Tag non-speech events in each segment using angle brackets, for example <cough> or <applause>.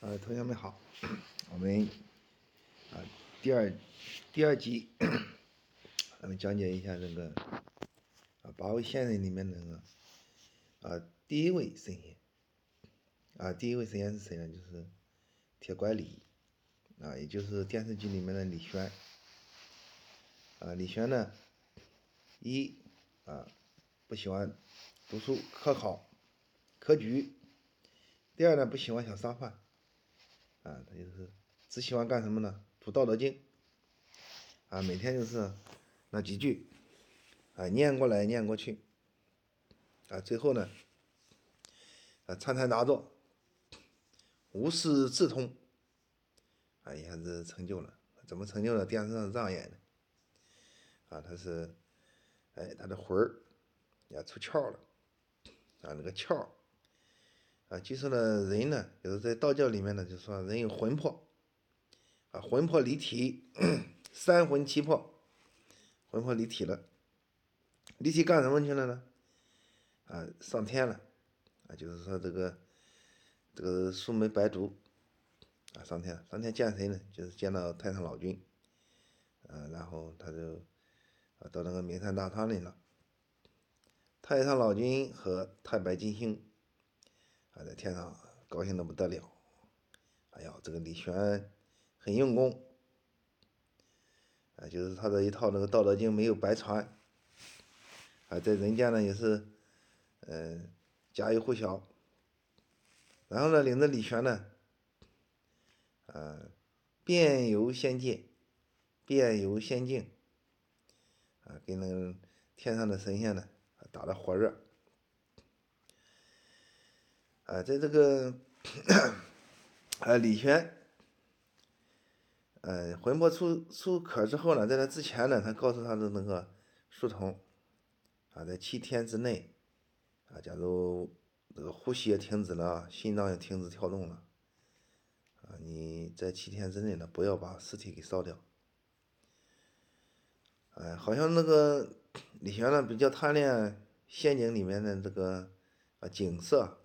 呃，同学们好，<clears throat> 我们啊第二第二集，<clears throat> 咱们讲解一下这个啊八位仙人里面那个啊第一位神仙啊第一位神仙是谁呢？就是铁拐李啊，也就是电视剧里面的李轩啊。李轩呢，一啊不喜欢读书科考科举，第二呢不喜欢想烧饭。啊，他就是只喜欢干什么呢？读《道德经》啊，每天就是那几句啊，念过来念过去啊，最后呢啊，参禅打坐，无师自通，啊，一下子成就了。怎么成就的？电视上这样演的啊，他是哎，他的魂儿也出窍了啊，那个窍。啊，其实呢，人呢，就是在道教里面呢，就说人有魂魄，啊，魂魄离体，<clears throat> 三魂七魄，魂魄离体了，离体干什么去了呢？啊，上天了，啊，就是说这个这个苏门白族，啊，上天了，上天见谁呢？就是见到太上老君，啊，然后他就啊到那个名山大川里了，太上老君和太白金星。在天上高兴的不得了，哎呀，这个李玄很用功，啊，就是他这一套那个《道德经》没有白传，啊，在人间呢也是，嗯，家喻户晓。然后呢，领着李玄呢，啊，遍游仙界，遍游仙境，啊，跟那个天上的神仙呢打得火热。啊，在这个，呃，李玄，呃，魂魄出出壳之后呢，在那之前呢，他告诉他的那个书童，啊，在七天之内，啊，假如这个呼吸也停止了，心脏也停止跳动了，啊，你在七天之内呢，不要把尸体给烧掉。哎，好像那个李玄呢，比较贪恋仙境里面的这个啊景色。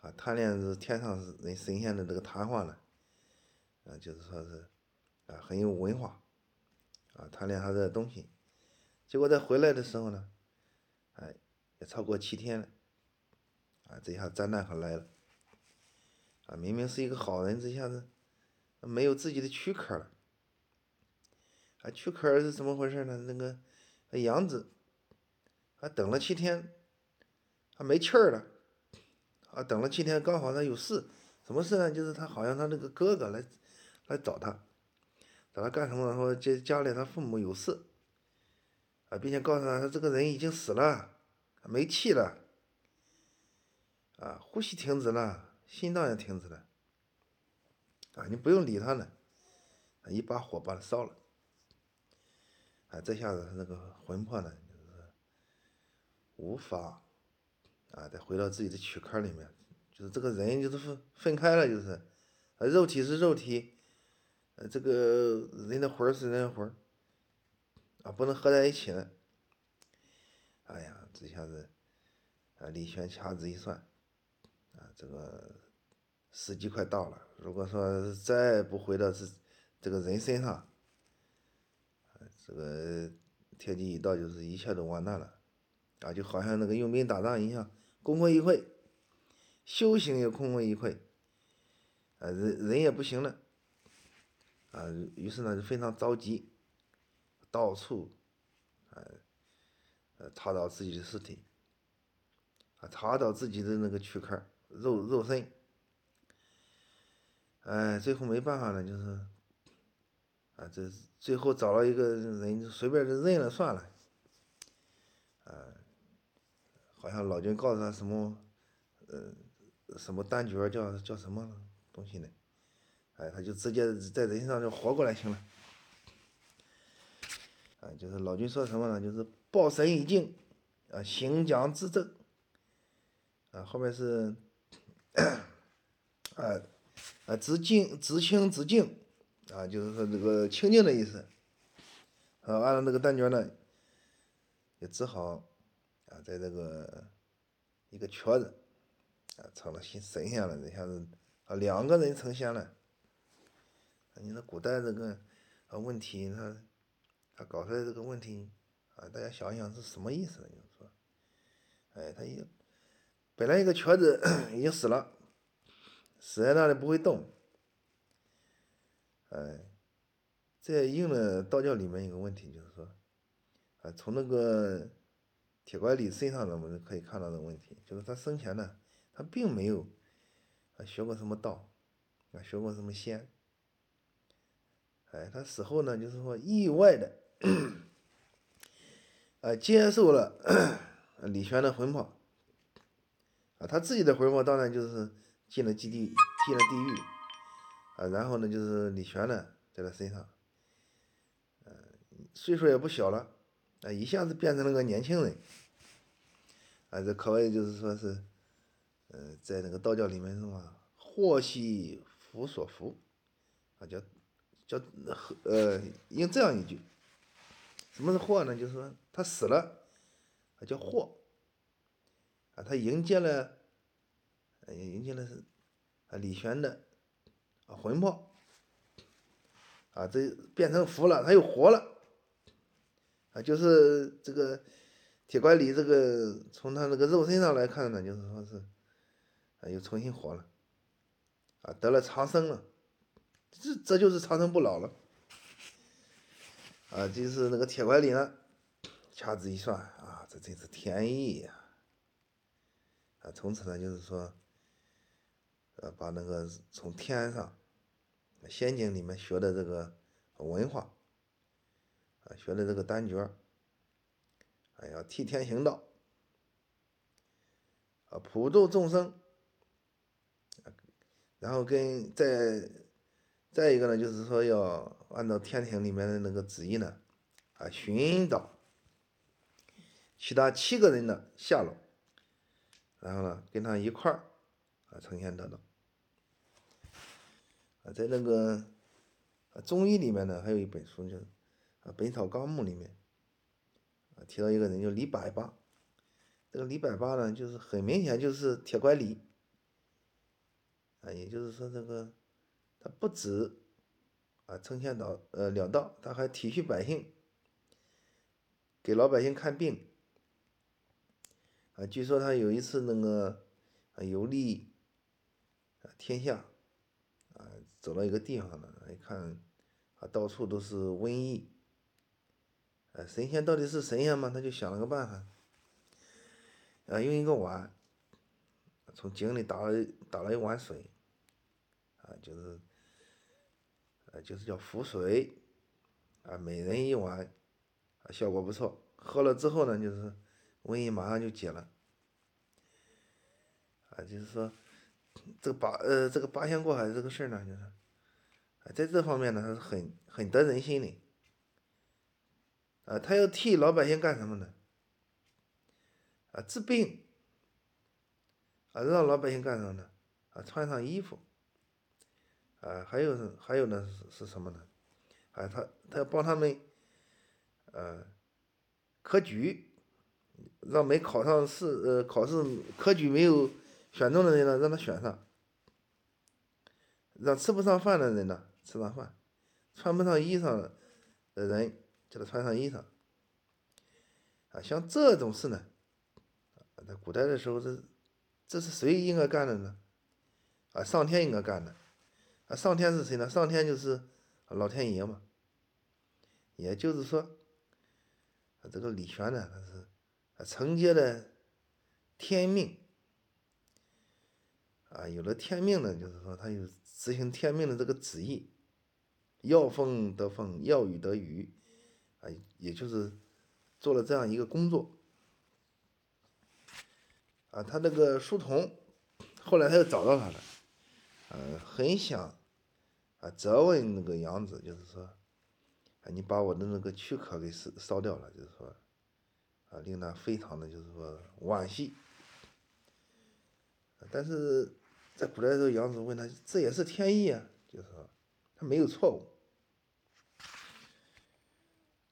啊，贪恋是天上人神仙的这个谈话呢，啊，就是说是啊很有文化，啊贪恋他这东西，结果在回来的时候呢，哎，也超过七天了，啊，这下灾难可来了，啊，明明是一个好人，这下子没有自己的躯壳了，啊，躯壳是怎么回事呢？那个杨子，还等了七天，还没气儿了。啊，等了七天，刚好他有事，什么事呢？就是他好像他那个哥哥来，来找他，找他干什么？说家家里他父母有事，啊，并且告诉他，他这个人已经死了，没气了，啊，呼吸停止了，心脏也停止了，啊，你不用理他了，一把火把他烧了，啊，这下子他那个魂魄呢，就是无法。啊，再回到自己的躯壳里面，就是这个人就是分分开了，就是，啊，肉体是肉体，呃，这个人的魂是人的魂，啊，不能合在一起了。哎呀，这下子，啊，李玄掐指一算，啊，这个时机快到了，如果说再不回到这这个人身上，这个天机一到，就是一切都完蛋了，啊，就好像那个用兵打仗一样。功亏一篑，修行也功亏一篑，啊，人人也不行了，啊，于是呢就非常着急，到处，啊，呃，查找自己的尸体，啊，查找自己的那个躯壳、肉肉身，哎，最后没办法了，就是，啊，这最后找了一个人，随便就认了算了，啊。好像老君告诉他什么，呃，什么丹诀叫叫什么东西呢？哎，他就直接在人上就活过来行了。啊，就是老君说什么呢？就是报神已尽，啊，行将自正。啊，后面是，<clears throat> 啊，啊，直净直清直净，啊，就是说这个清净的意思。啊，按照那个丹诀呢，也只好。在这个一个瘸子，啊，成了神神仙了，这下子，啊，两个人成仙了。你说古代这个啊问题，他他搞出来这个问题啊，大家想一想是什么意思呢？就是说，哎，他一本来一个瘸子 <coughs> 已经死了，死在那里不会动，哎，这应了道教里面一个问题，就是说，啊，从那个铁拐李身上，我们可以看到的问题，就是他生前呢，他并没有啊学过什么道，啊学过什么仙。哎，他死后呢，就是说意外的，啊，接受了李玄的魂魄，啊，他自己的魂魄当然就是进了基地，进了地狱，啊，然后呢，就是李玄呢在他身上，呃，岁数也不小了，啊，一下子变成了个年轻人，啊，这可谓就是说是，呃，在那个道教里面是吧，祸兮福所伏，啊，叫。叫呃，用这样一句，什么是祸呢？就是说他死了，啊叫祸，啊他迎接了，迎接了是啊李玄的啊魂魄，啊这变成福了，他又活了，啊就是这个铁拐李这个从他那个肉身上来看呢，就是说是啊又重新活了，啊得了长生了。这这就是长生不老了，啊，就是那个铁拐李呢，掐指一算啊，这真是天意呀！啊，从此呢，就是说，呃，把那个从天上仙境里面学的这个文化，啊，学的这个丹诀，哎要，替天行道，啊，普度众生，然后跟再。再一个呢，就是说要按照天庭里面的那个旨意呢，啊，寻找其他七个人的下落，然后呢，跟他一块儿啊成仙得道。啊，在那个中医里面呢，还有一本书叫《啊本草纲目》里面，提到一个人叫李百八，这个李百八呢，就是很明显就是铁拐李，啊，也就是说这个。他不止啊，成仙道呃了道，他还体恤百姓，给老百姓看病。啊，据说他有一次那个啊游历啊天下，啊走到一个地方呢，一看啊到处都是瘟疫，呃神仙到底是神仙吗？他就想了个办法，啊用一个碗，从井里打了打了一碗水，啊就是。呃，就是叫浮水，啊，每人一碗，啊，效果不错。喝了之后呢，就是瘟疫马上就解了。啊，就是说，这个八呃，这个八仙过海这个事儿呢，就是，在这方面呢，还是很很得人心的。啊，他要替老百姓干什么呢？啊，治病。啊，让老百姓干什么呢？啊，穿上衣服。啊，还有还有呢是是什么呢？啊，他他要帮他们，呃，科举，让没考上试呃考试科举没有选中的人呢，让他选上；让吃不上饭的人呢吃上饭，穿不上衣裳的人叫他穿上衣裳。啊，像这种事呢，在古代的时候，这这是谁应该干的呢？啊，上天应该干的。啊，上天是谁呢？上天就是老天爷嘛。也就是说，这个李玄呢，他是承接了天命。啊，有了天命呢，就是说他有执行天命的这个旨意，要风得风，要雨得雨，啊，也就是做了这样一个工作。啊，他那个书童，后来他又找到他了，呃，很想。啊，责问那个杨子，就是说，啊，你把我的那个躯壳给烧烧掉了，就是说，啊，令他非常的就是说惋惜。但是在古代的时候，杨子问他，这也是天意啊，就是说他没有错误。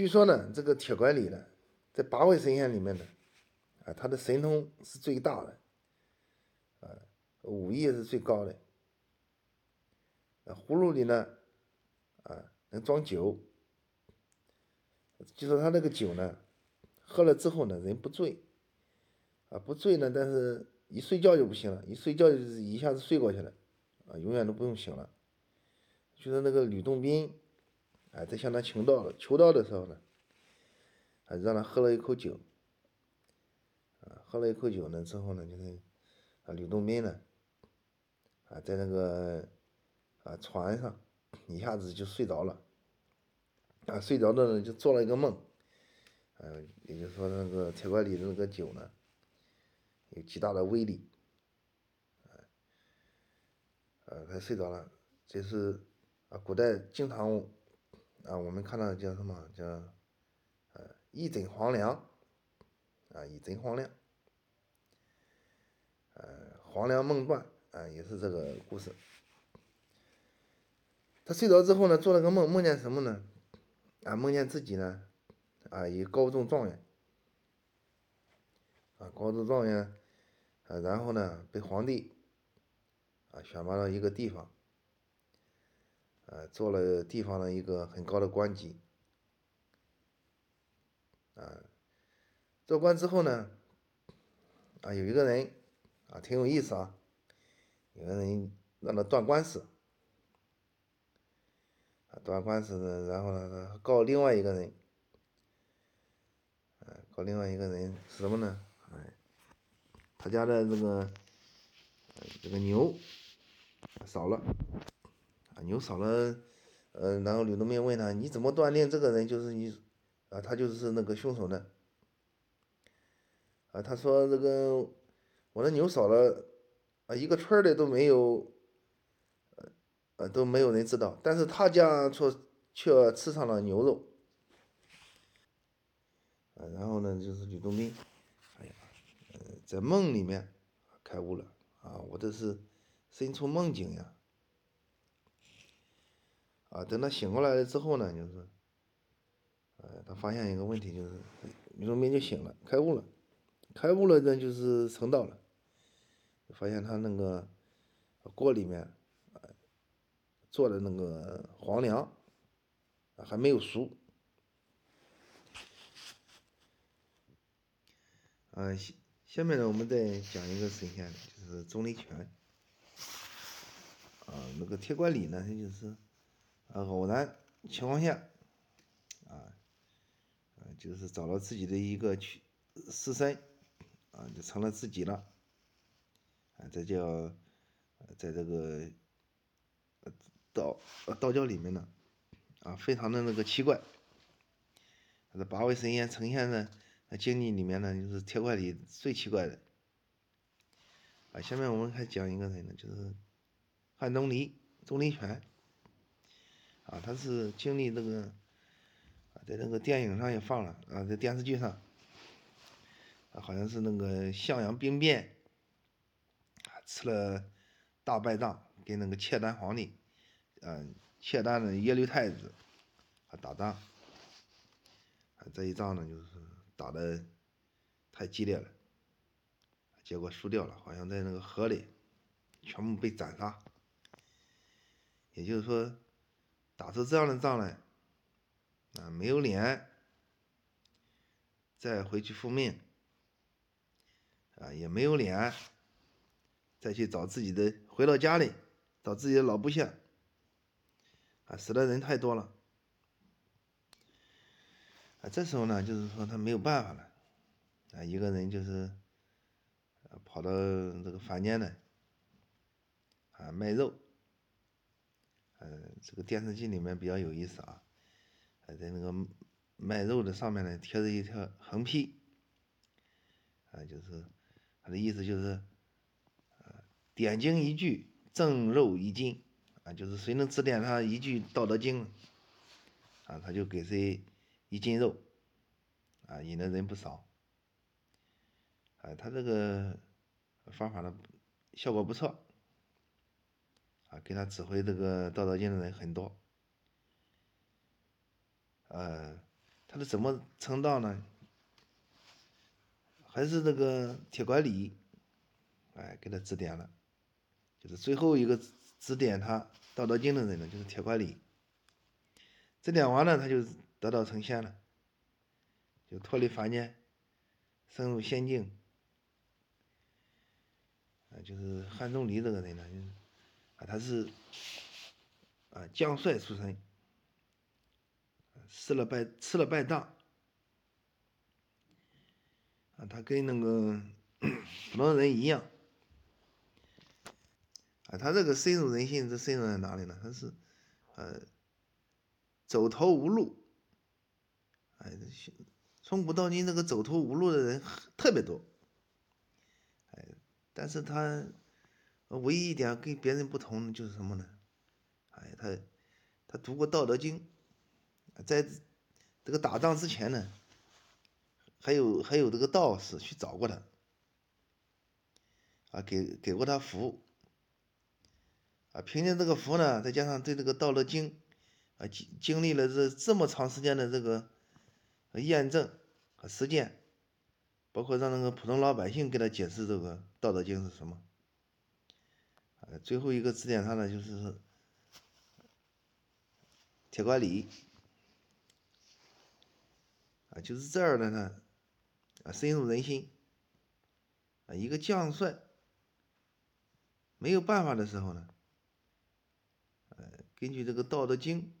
据说呢，这个铁拐李呢，在八位神仙里面呢，啊，他的神通是最大的，啊，武艺是最高的。葫芦里呢，啊，能装酒，就说他那个酒呢，喝了之后呢，人不醉，啊，不醉呢，但是一睡觉就不行了，一睡觉就是一下子睡过去了，啊，永远都不用醒了。就说那个吕洞宾，哎，在向他求道求道的时候呢，啊让他喝了一口酒，啊，喝了一口酒呢之后呢，就是啊，吕洞宾呢，啊，在那个啊船上一下子就睡着了，啊，睡着了呢就做了一个梦，嗯，也就是说那个铁拐李的那个酒呢，有极大的威力，呃，他睡着了，这是。啊，古代经常啊，我们看到叫什么叫呃一枕黄粱啊，一枕黄粱，呃，黄粱梦断啊，也是这个故事。他睡着之后呢，做了个梦，梦见什么呢？啊，梦见自己呢啊，以高中状元啊，高中状元啊，然后呢被皇帝啊选拔到一个地方。呃，做了地方的一个很高的官级，啊，做官之后呢，啊，有一个人啊，挺有意思啊，有个人让他断官司，啊，断官司呢，然后呢，告另外一个人，啊，告另外一个人是什么呢？哎，他家的这个这个牛少了。牛少了，呃，然后吕洞宾问他：“你怎么断定这个人就是你？啊，他就是那个凶手呢？”啊，他说：“这个我的牛少了，啊，一个村的都没有，呃，都没有人知道。但是他家却却吃上了牛肉。”啊，然后呢，就是吕洞宾，哎呀，呃，在梦里面开悟了啊！我这是身处梦境呀。啊，等他醒过来了之后呢，就是，呃，他发现一个问题，就是吕洞宾就醒了，开悟了，开悟了，那就是成道了。发现他那个锅里面，做的那个黄粱，还没有熟。啊，下下面呢，我们再讲一个神仙，就是钟离权。啊，那个铁拐李呢，他就是。呃，偶然情况下，啊，呃，就是找了自己的一个去师身，啊，就成了自己了，啊，这叫，在这个道道教里面呢，啊，非常的那个奇怪，这八位神仙呈现的经历里面呢，就是铁拐李最奇怪的，啊，下面我们还讲一个人呢，就是汉东离钟离权。啊，他是经历这个，啊，在那个电影上也放了啊，在电视剧上，啊，好像是那个向阳兵变，啊，吃了大败仗，跟那个契丹皇帝，嗯，契丹的耶律太子，啊，打仗，啊，这一仗呢，就是打的太激烈了，结果输掉了，好像在那个河里，全部被斩杀，也就是说。打出这样的仗来，啊，没有脸再回去复命，啊，也没有脸再去找自己的，回到家里找自己的老部下，啊，死的人太多了，啊，这时候呢，就是说他没有办法了，啊，一个人就是，跑到这个凡间呢，啊，卖肉。嗯，这个电视剧里面比较有意思啊，还在那个卖肉的上面呢贴着一条横批，啊，就是他的意思就是，呃，点睛一句赠肉一斤，啊，就是谁能指点他一句道德经，啊，他就给谁一斤肉，啊，引的人不少，啊，他这个方法呢效果不错。啊，给他指挥这个道德经的人很多，呃，他是怎么成道呢？还是这个铁拐李，哎，给他指点了，就是最后一个指点他道德经的人呢，就是铁拐李。指点完呢，他就得道成仙了，就脱离凡间，升入仙境。啊，就是汉钟离这个人呢，就是啊，他是啊将帅出身，吃了败吃了败仗，啊，他跟那个普通人一样，啊，他这个深入人心，这深入在哪里呢？他是呃走投无路，哎，从古到今，这个走投无路的人特别多。哎但是他唯一一点跟别人不同的就是什么呢？哎，他他读过《道德经》，在这个打仗之前呢，还有还有这个道士去找过他，啊，给给过他符，啊，凭借这个符呢，再加上对这个《道德经》，啊经经历了这这么长时间的这个验证和实践。包括让那个普通老百姓给他解释这个《道德经》是什么，最后一个指点他呢，就是铁拐李，啊，就是这样的呢，啊，深入人心，啊，一个将帅没有办法的时候呢，呃，根据这个《道德经》，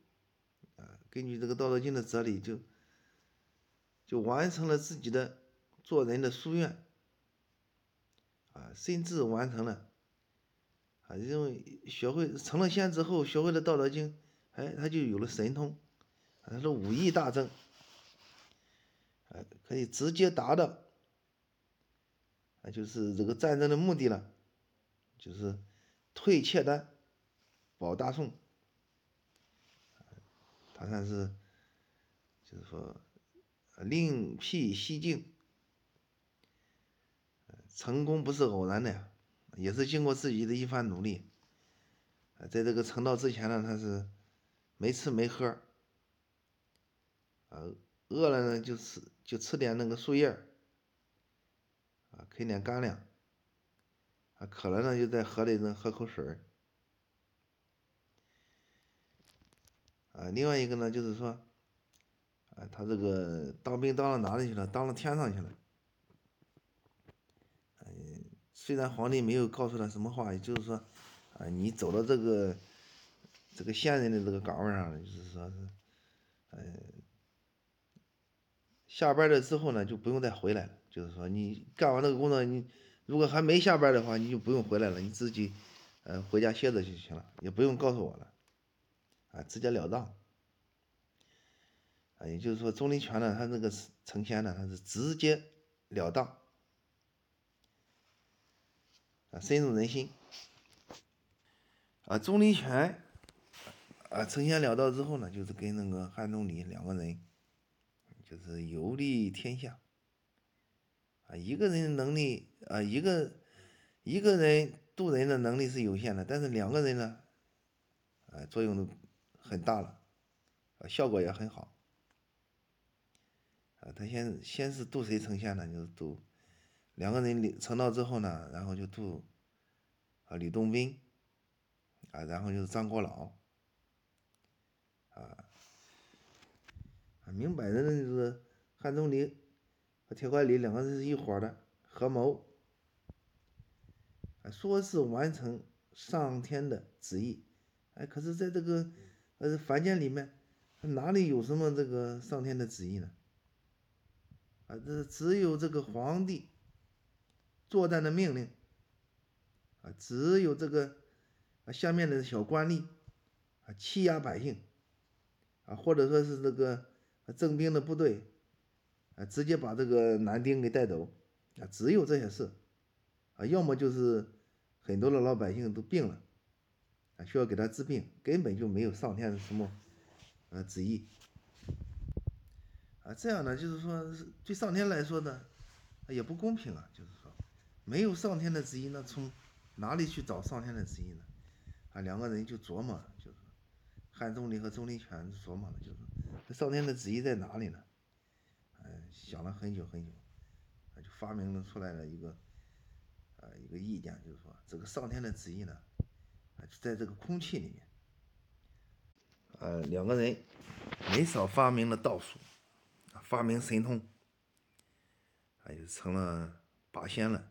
啊，根据这个《道德经》的哲理，就就完成了自己的。做人的夙愿，啊，甚至完成了，啊，因为学会成了仙之后，学会了《道德经》，哎，他就有了神通，他说武艺大增，啊，可以直接达到，啊，就是这个战争的目的了，就是退契丹，保大宋，他算是，就是说，另辟蹊径。成功不是偶然的呀，也是经过自己的一番努力。在这个成道之前呢，他是没吃没喝，啊，饿了呢就吃就吃点那个树叶啊，啃点干粮，啊，渴了呢就在河里能喝口水啊，另外一个呢就是说，啊，他这个当兵当到哪里去了？当到天上去了。虽然皇帝没有告诉他什么话，也就是说，啊，你走到这个这个仙人的这个岗位上，就是说是，呃，下班了之后呢，就不用再回来了。就是说，你干完这个工作，你如果还没下班的话，你就不用回来了，你自己，呃，回家歇着就行了，也不用告诉我了，啊，直截了当。啊，也就是说，钟离权呢，他那个成仙呢，他是直截了当。啊，深入人心。啊，钟离权，啊，成仙了道之后呢，就是跟那个汉钟离两个人，就是游历天下。啊，一个人的能力，啊，一个一个人渡人的能力是有限的，但是两个人呢，啊，作用都很大了，啊，效果也很好。啊，他先先是渡谁成仙呢？就是渡。两个人成道之后呢，然后就渡啊吕洞宾啊，然后就是张国老啊，明摆着呢就是汉钟离和铁拐李两个人是一伙的合谋，啊说是完成上天的旨意，哎，可是在这个呃凡间里面，哪里有什么这个上天的旨意呢？啊，这只有这个皇帝。作战的命令。啊，只有这个啊下面的小官吏啊欺压百姓。啊，或者说是这个征兵的部队啊，直接把这个男丁给带走。啊，只有这些事。啊，要么就是很多的老百姓都病了。啊，需要给他治病，根本就没有上天的什么呃旨意。啊，这样呢，就是说对上天来说呢，也不公平啊，就是。没有上天的旨意，那从哪里去找上天的旨意呢？啊，两个人就琢磨，就是汉钟离和钟离权琢磨了，就是这上天的旨意在哪里呢？想了很久很久，就发明了出来了一个，啊，一个意见，就是说这个上天的旨意呢，啊，就在这个空气里面，呃，两个人没少发明了道术，发明神通，啊就成了八仙了。